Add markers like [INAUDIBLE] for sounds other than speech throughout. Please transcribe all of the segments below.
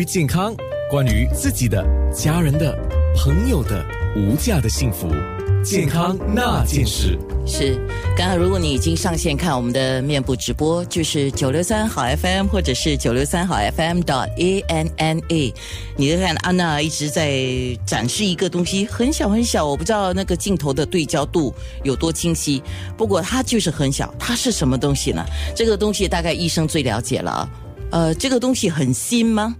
于健康，关于自己的、家人的、朋友的无价的幸福，健康那件事。是，刚刚如果你已经上线看我们的面部直播，就是九六三好 FM 或者是九六三好 FM 点 A N N A，你看安娜一直在展示一个东西，很小很小，我不知道那个镜头的对焦度有多清晰，不过它就是很小，它是什么东西呢？这个东西大概医生最了解了，呃，这个东西很新吗？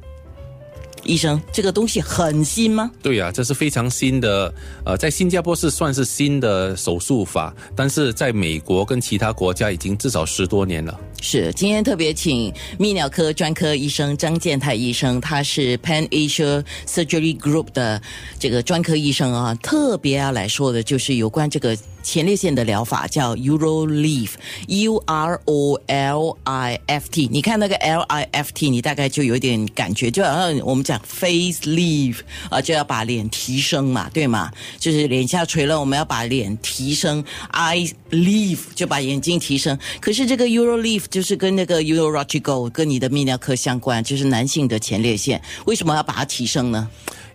医生，这个东西很新吗？对呀、这是非常新的，呃，在新加坡是算是新的手术法，但是在美国跟其他国家已经至少十多年了。是，今天特别请泌尿科专科医生张建泰医生，他是 Pan Asia Surgery Group 的这个专科医生啊，特别要来说的就是有关这个前列腺的疗法，叫 UroLift，U R O L I F T。你看那个 L I F T，你大概就有点感觉，就好像我们讲 face lift 啊，就要把脸提升嘛，对吗？就是脸下垂了，我们要把脸提升；eye lift 就把眼睛提升。可是这个 Uro Lift 就是跟那个 Urological 跟你的泌尿科相关，就是男性的前列腺，为什么要把它提升呢？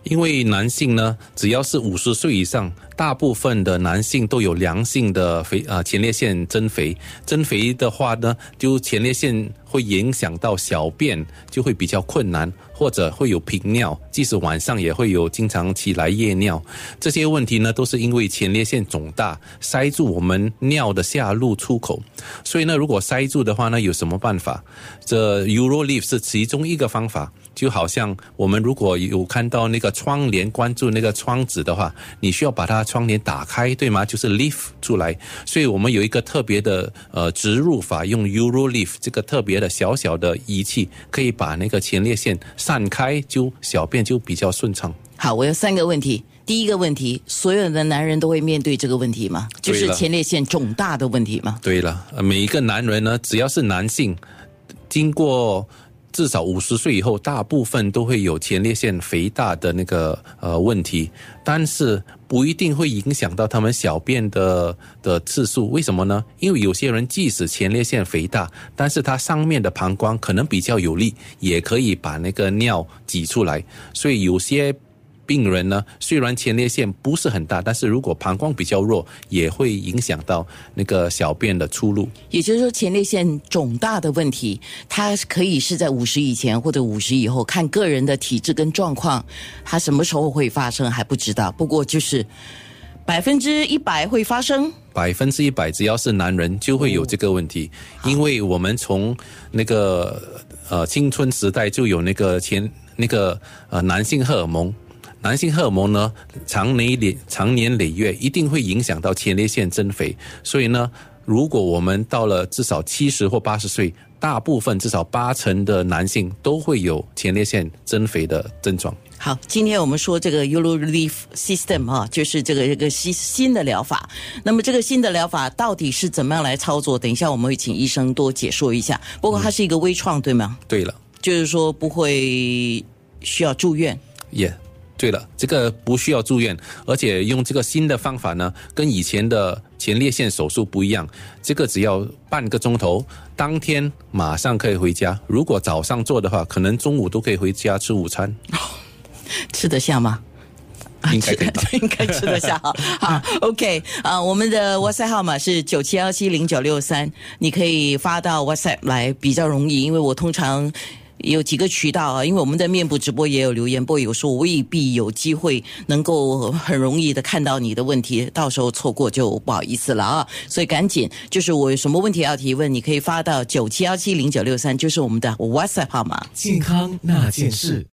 因为男性呢，只要是五十岁以上，大部分的男性都有良性的肥啊前列腺增肥。增肥的话呢，就前列腺会影响到小便，就会比较困难，或者会有频尿，即使晚上也会有经常起来夜尿。这些问题呢，都是因为前列腺肿大，塞住我们尿的下路出口。所以呢，如果塞住的话呢，有什么办法？这 UroLift 是其中一个方法。就好像我们如果有看到那个窗帘关住那个窗子的话，你需要把它窗帘打开，对吗？就是 lift 出来。所以我们有一个特别的呃植入法，用 UroLift 这个特别的小小的仪器，可以把那个前列腺散开，就小便就比较顺畅。好，我有三个问题。第一个问题，所有的男人都会面对这个问题吗？就是前列腺肿大的问题吗？对了，呃每一个男人呢，只要是男性，经过至少五十岁以后，大部分都会有前列腺肥大的那个呃问题，但是不一定会影响到他们小便的的次数。为什么呢？因为有些人即使前列腺肥大，但是他上面的膀胱可能比较有力，也可以把那个尿挤出来，所以有些。病人呢，虽然前列腺不是很大，但是如果膀胱比较弱，也会影响到那个小便的出路。也就是说，前列腺肿大的问题，它可以是在五十以前或者五十以后，看个人的体质跟状况，它什么时候会发生还不知道。不过就是百分之一百会发生。百分之一百，只要是男人就会有这个问题，因为我们从那个呃青春时代就有那个前那个呃男性荷尔蒙。男性荷尔蒙呢，长年累长年累月一定会影响到前列腺增肥，所以呢，如果我们到了至少七十或八十岁，大部分至少八成的男性都会有前列腺增肥的症状。好，今天我们说这个 UroLift System 啊，就是这个一个新新的疗法。那么这个新的疗法到底是怎么样来操作？等一下我们会请医生多解说一下。不过它是一个微创，对吗？对了。就是说不会需要住院。也、对了，这个不需要住院，而且用这个新的方法呢，跟以前的前列腺手术不一样。这个只要半个钟头，当天马上可以回家。如果早上做的话，可能中午都可以回家吃午餐。[LAUGHS] 吃得下吗？应该 [LAUGHS] 应该吃得下。好好，OK 啊，我们的 WhatsApp 号码是九七幺七零九六三，你可以发到 WhatsApp 来比较容易，因为我通常。有几个渠道啊，因为我们的面部直播也有留言，不过有时候未必有机会能够很容易的看到你的问题，到时候错过就不好意思了啊。所以赶紧，就是我有什么问题要提问，你可以发到九七幺七零九六三，就是我们的 WhatsApp 号码。健康那件事。